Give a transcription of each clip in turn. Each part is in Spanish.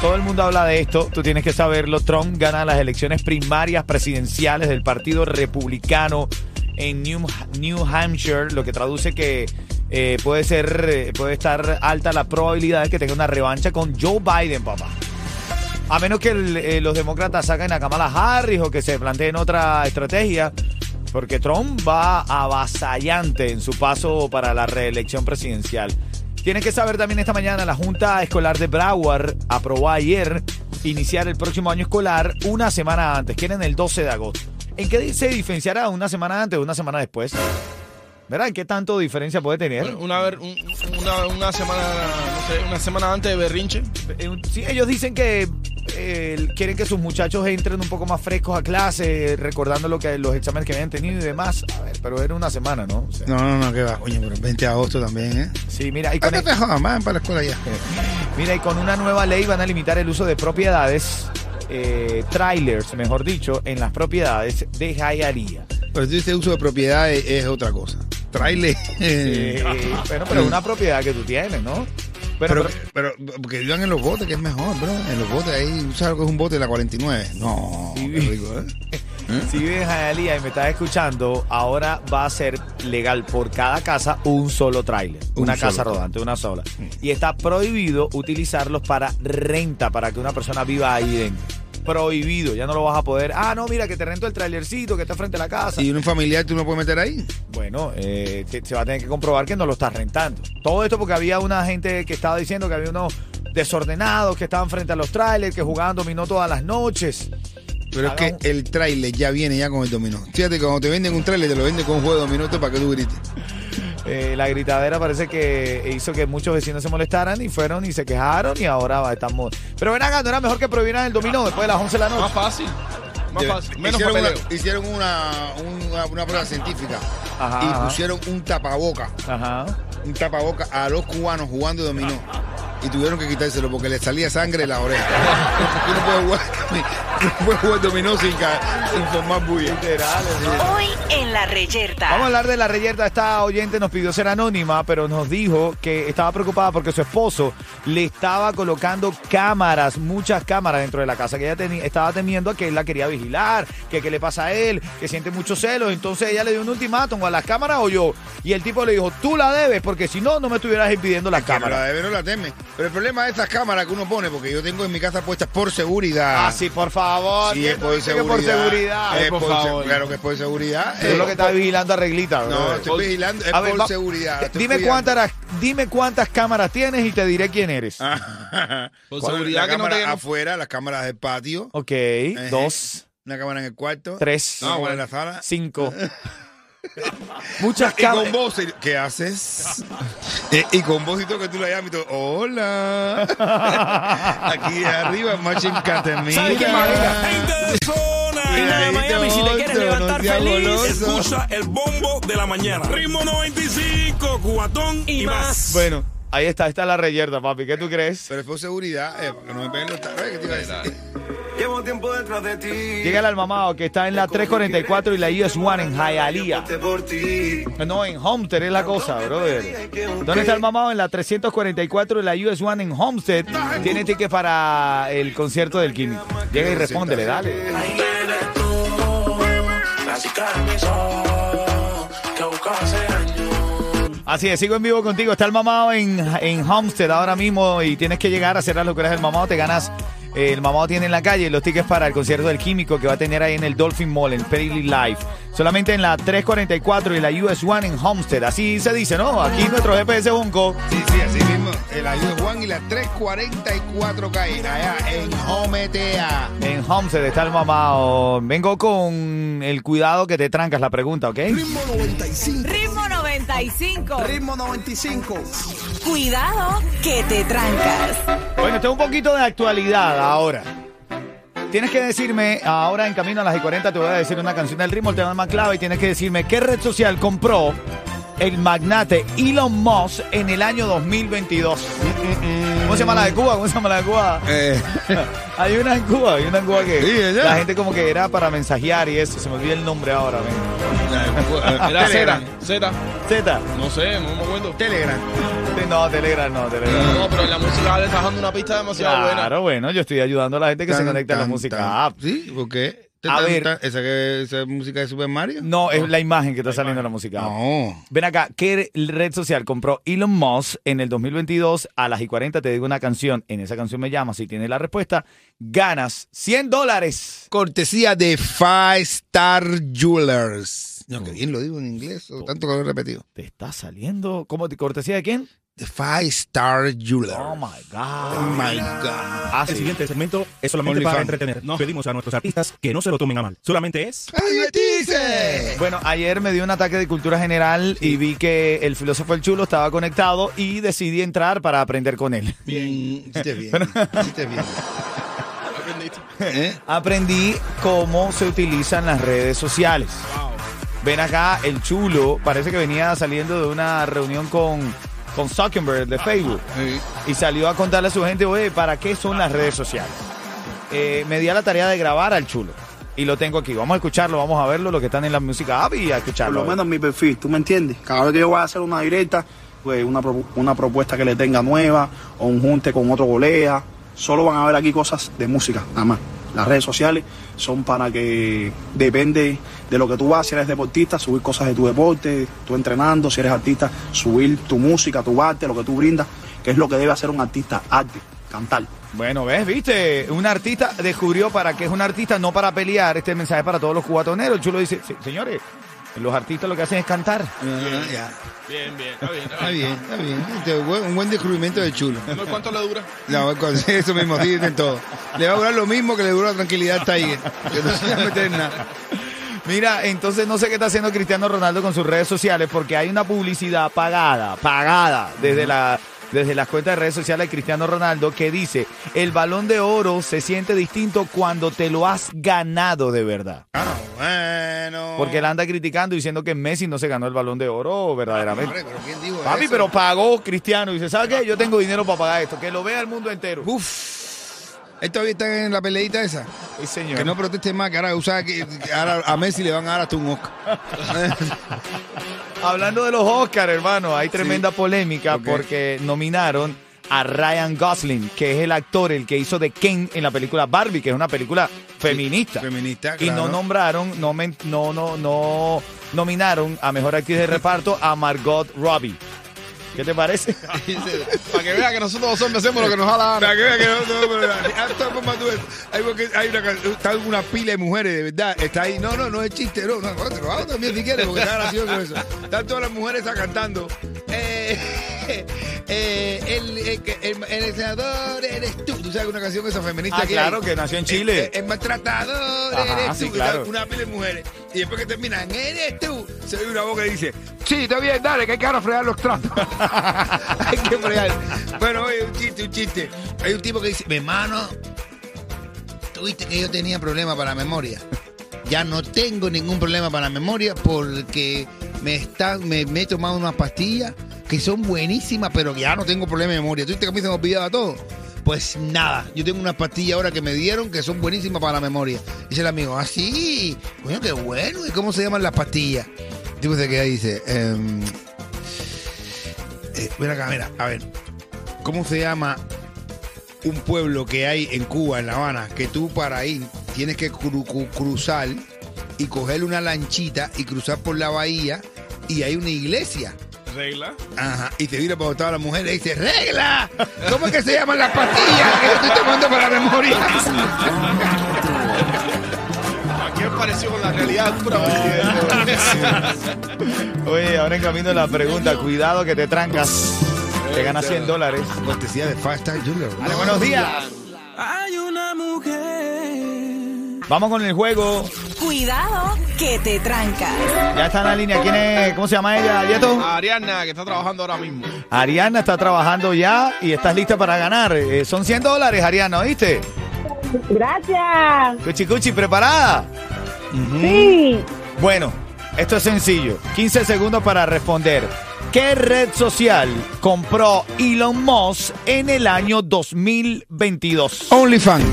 Todo el mundo habla de esto, tú tienes que saberlo. Trump gana las elecciones primarias presidenciales del Partido Republicano en New, Hampshire, lo que traduce que eh, puede ser, eh, puede estar alta la probabilidad de que tenga una revancha con Joe Biden, papá. A menos que eh, los demócratas saquen a Kamala Harris o que se planteen otra estrategia, porque Trump va avasallante en su paso para la reelección presidencial. Tienes que saber también esta mañana, la Junta Escolar de Broward aprobó ayer iniciar el próximo año escolar una semana antes, quieren el 12 de agosto. ¿En qué se diferenciará una semana antes o una semana después? ¿Verdad? ¿En qué tanto diferencia puede tener? Una, ver- un- una, una semana, no sé, una semana antes de berrinche. Eh, Sí, ellos dicen que eh, quieren que sus muchachos entren un poco más frescos a clase, recordando lo que los exámenes que habían tenido y demás. A ver, pero era una semana, ¿no? O sea, No, no, no, que va, coño, pero el 20 de agosto también, ¿eh? Sí, mira, y con, ¿Qué te para la escuela ya? mira, y con una nueva ley van a limitar el uso de propiedades, eh, trailers, mejor dicho, en las propiedades de Jayalía. Pero si este uso de propiedad es, otra cosa. Trailer. Eh, bueno, pero es una propiedad que tú tienes, ¿no? Bueno, Pero, pero, porque vivan en los botes, que es mejor, bro. En los botes ahí, ¿tú sabes lo que es un bote de la 49? No, Sí. qué rico, ¿eh? Si vives en Hialeah y me estás escuchando, ahora va a ser legal por cada casa un solo tráiler, Un una solo casa rodante, una sola. Y está prohibido utilizarlos para renta, para que una persona viva ahí dentro. Prohibido, ya no lo vas a poder. Ah, no, mira que te rento el trailercito que está frente a la casa. ¿Y un familiar tú no puedes meter ahí? Bueno, eh, te- se va a tener que comprobar que no lo estás rentando. Todo esto porque había una gente que estaba diciendo que había unos desordenados que estaban frente a los trailers, que jugaban dominó todas las noches. Pero es que el trailer ya viene ya con el dominó. Fíjate, cuando te venden un trailer, te lo venden con un juego de dominó para que tú grites. Eh, la gritadera parece que hizo que muchos vecinos se molestaran y fueron y se quejaron y ahora va, estamos. Pero ven acá, ¿no era mejor que prohibieran el dominó después de las 11 de la Más noche? fácil. Más fácil. Menos hicieron papeleo. una, hicieron una, una, una prueba científica Ajá, y ajá. pusieron un tapaboca, Ajá. un tapaboca a los cubanos jugando dominó. Y tuvieron que quitárselo porque les salía sangre de la oreja. Porque no puede jugar, jugar dominó sin, sin formar bulla. Hoy en la reyerta. Vamos a hablar de la reyerta. Esta oyente nos pidió ser anónima, pero nos dijo que estaba preocupada porque su esposo le estaba colocando cámaras, muchas cámaras dentro de la casa, que ella teni- estaba temiendo a que él la quería vigilar, que qué le pasa a él, que siente muchos celos. Entonces ella le dio un ultimátum a las cámaras o yo. Y el tipo le dijo, tú la debes, porque si no, no me estuvieras impidiendo las Que no la cámaras. debe, no la teme. Pero el problema de estas cámaras que uno pone, porque yo tengo en mi casa puestas por seguridad. Ah, sí, por favor. Sí, ¿quién es no por dice que seguridad. por seguridad. Es por por favor. se- Claro que es por seguridad. Tú lo que estás vigilando a reglita. No, estoy vigilando, es A ver, por va- seguridad. estoy Dime cuidando. cuántas, dime cuántas cámaras tienes y te diré quién eres. Ah. Por seguridad la que no cámara te- no- afuera, las cámaras del patio, Ok, Ejé. dos, una cámara en el cuarto, tres, una cámara bueno. en la sala. cinco. Muchas Y con cámaras. voz, ¿qué haces? Eh, y con voz y todo que tú la llamas y todo, hola. Aquí arriba, Machine Catemina. ¿Sabe qué, marica? Gente de zona. Mira, de ahí Miami, si te quieres levantar feliz, escucha el bombo de la mañana. Ritmo 95, cubatón y, más. Bueno, ahí está, está la reyerta, papi. ¿Qué tú crees? Pero es por seguridad, eh, para que no me peguen los taros. ¿Qué te iba a decir? Llevo tiempo detrás de ti. Llega el mamado que está en la 344 y la US One en Hialeah. No, en Homestead es la cosa, brother. ¿Dónde está el mamado? En la 344 y la US One en Homestead. Tiene ticket para el concierto del Químico. Llega y respóndele, dale. Que. Así es, sigo en vivo contigo. Está el mamado en, en Homestead ahora mismo y tienes que llegar a hacer las locuras del mamado. Te ganas el mamado tiene en la calle los tickets para el concierto del químico que va a tener ahí en el Dolphin Mall, en Perry Live. Solamente en la 344 y la US One en Homestead. Así se dice, ¿no? Aquí nuestro GPS Bunco. Sí, sí, así mismo. El ayudo Juan y la 344 calle allá en Hometea. En Homestead está el mamado. Vengo con el cuidado que te trancas la pregunta, ¿ok? Ritmo 95. Ritmo 95. Ritmo 95. Cuidado que te trancas. Bueno, tengo un poquito de actualidad ahora. Tienes que decirme, ahora en camino a las y 40 te voy a decir una canción del ritmo, el tema más clave, y tienes que decirme qué red social compró el magnate Elon Musk en el año 2022. ¿Cómo se llama la de Cuba? ¿Cómo se llama la de Cuba? Eh, Hay una en Cuba, hay una en Cuba que Sí, la gente como que era para mensajear y eso, se me olvida el nombre ahora. ven. Era Telegram. Z. Z. Z. No sé, no me acuerdo. Telegram. No, Telegram no, Telegram. No, pero en la música le está dando una pista demasiado buena. Claro, bueno, yo estoy ayudando a la gente que se Tan, conecta a la tan, música tan. Sí, ¿por qué? ¿Te A ver. ¿Esa, que, esa música de Super Mario? No, es la imagen que está saliendo en la música. No. Ven acá, ¿qué red social compró Elon Musk en el 2022? A las y 40 te digo una canción. En esa canción me llamas. Si tienes la respuesta, ganas 100 dólares. Cortesía de Five Star Jewelers. No, que bien lo digo en inglés, o tanto que lo he repetido. ¿Te está saliendo? ¿Cómo? te- ¿Cortesía de quién? Five Star Jewelers. Oh my Oh God. my God. Ah, El sí. siguiente segmento es solamente Only para fan. entretener. Pedimos a nuestros artistas que no se lo tomen a mal. Solamente es... ¡A divertirse! Bueno, ayer me dio un ataque de cultura general y vi que el filósofo El Chulo estaba conectado y decidí entrar para aprender con él. Bien, hiciste bien. Hiciste bien. ¿Eh? Aprendí cómo se utilizan las redes sociales. Ven acá, el chulo parece que venía saliendo de una reunión con, con Zuckerberg de Facebook Sí. y salió a contarle a su gente, oye, ¿para qué son las redes sociales? Eh, me di a la tarea de grabar al chulo y lo tengo aquí. Vamos a escucharlo, vamos a verlo, lo que están en la música app y a Por escucharlo. lo menos en mi perfil, ¿tú me entiendes? Cada vez que yo voy a hacer una directa, pues una, pro- una propuesta que le tenga nueva o un junte con otro golea, solo van a ver aquí cosas de música, nada más. Las redes sociales son para que depende de lo que tú vas, si eres deportista, subir cosas de tu deporte, tú entrenando, si eres artista, subir tu música, tu arte, lo que tú brindas, que es lo que debe hacer un artista, arte, cantar. Bueno, ves, viste, un artista descubrió para qué es un artista, no para pelear. Este mensaje para todos los cubatoneros. Chulo dice, "Se- señores, los artistas lo que hacen es cantar. Ah, ya. Bien, bien, está bien. Está bien, está bien. Este, Un buen descubrimiento de chulo. No, ¿Cuánto le dura? No, con- eso mismo, dicen todo. Le va a durar lo mismo que le duró la tranquilidad al Tiger. Que no se va a meter en nada. Mira, entonces no sé qué está haciendo Cristiano Ronaldo con sus redes sociales porque hay una publicidad pagada, pagada desde la desde las cuentas de redes sociales de Cristiano Ronaldo que dice, el balón de oro se siente distinto cuando te lo has ganado de verdad. Ah, bueno. Porque él anda criticando diciendo que Messi no se ganó el balón de oro verdaderamente. Hombre, pero ¿quién dijo Papi, eso? pero pagó Cristiano y dice, ¿sabes qué? Yo tengo dinero para pagar esto, que lo vea el mundo entero. Uf. Él todavía está en la peleita esa. Sí, señor. Que no proteste más, que ahora, usa que, ahora a Messi le van a dar hasta un Oscar. Hablando de los Oscars, hermano, hay tremenda polémica porque nominaron a Ryan Gosling, que es el actor, el que hizo de Ken en la película Barbie, que es una película feminista. Feminista, Y no claro. nombraron, no, men- no, no, no nominaron a mejor actriz de reparto a Margot Robbie. ¿Qué te parece? Para que vea que nosotros los hombres hacemos lo que nos da la gana. Para que vea que no, no, pero, de todas formas, tú ves, hay, hay una, está una pila de mujeres, de verdad, está ahí, no, no, no es chiste, no, no, te lo hago también si quieres, porque está gracioso eso. Están todas las mujeres está cantando, eh, eh, el, el, el, el senador eres tú, tú sabes una canción esa feminista Ah, que claro, hay? que nació en Chile. El, el maltratador Ajá, eres sí, tú, claro. ¿sabes? una pila de mujeres, y después que terminan, eres tú, se oye una voz que dice, sí, está bien, dale, que hay que ahora fregar los tratos. hay que fregar. Bueno, oye, un chiste, un chiste. Hay un tipo que dice, mi hermano, tuviste que yo tenía problemas para la memoria. Ya no tengo ningún problema para la memoria porque me, están, me, me he tomado unas pastillas que son buenísimas, pero ya no tengo problema de memoria. ¿Tuviste que a mí se me olvidaba todo? Pues nada, yo tengo unas pastillas ahora que me dieron que son buenísimas para la memoria. Dice el amigo, ah, sí, coño, qué bueno. ¿Y cómo se llaman las pastillas? Tipo se queda y dice, em, eh, ven acá, mira, a ver, ¿cómo se llama un pueblo que hay en Cuba, en La Habana, que tú para ir tienes que cru- cru- cruzar y coger una lanchita y cruzar por la bahía y hay una iglesia? Regla. Ajá. Y te vira para todas las mujeres y dice, ¡regla! ¿Cómo es que se llaman las pastillas que estoy tomando para la memoria? Parecido con la realidad. Pura. Oye, ahora en camino la pregunta. Cuidado que te trancas. Te ganas 100 dólares. Cortesía de Fast Time Junior. Dale, buenos días. Hay una mujer. Vamos con el juego. Cuidado que te trancas. Ya está en la línea. ¿Quién es? ¿Cómo se llama ella, Yeto? Ariana, que está trabajando ahora mismo. Ariana está trabajando ya y estás lista para ganar. Eh, son 100 dólares, Ariana, ¿oíste? Gracias. Cuchi Sí. Bueno, esto es sencillo. 15 segundos para responder. ¿Qué red social compró Elon Musk en el año 2022? OnlyFans.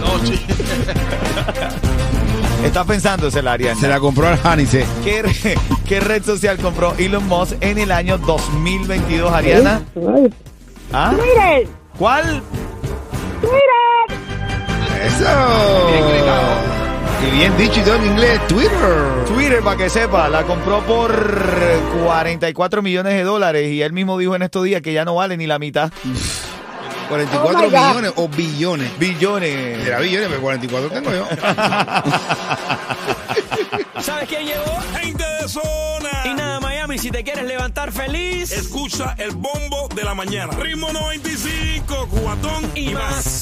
No, chico. Está pensándosela, Ariana. Se la compró al Hanice. ¿Qué, re- qué red social compró Elon Musk en el año 2022, Ariana? ¿Ah? Twitter. ¿Cuál? Twitter. Eso. Y bien dicho y todo en inglés, Twitter. Twitter, para que sepa, la compró por 44 millones de dólares y él mismo dijo en estos días que ya no vale ni la mitad. 44 Oh millones o billones. Billones. Era billones, pero 44 tengo yo. ¿Sabes quién llegó? Gente de zona. Y nada, Miami, si te quieres levantar feliz. Escucha el bombo de la mañana. Ritmo 95, cuatón y más.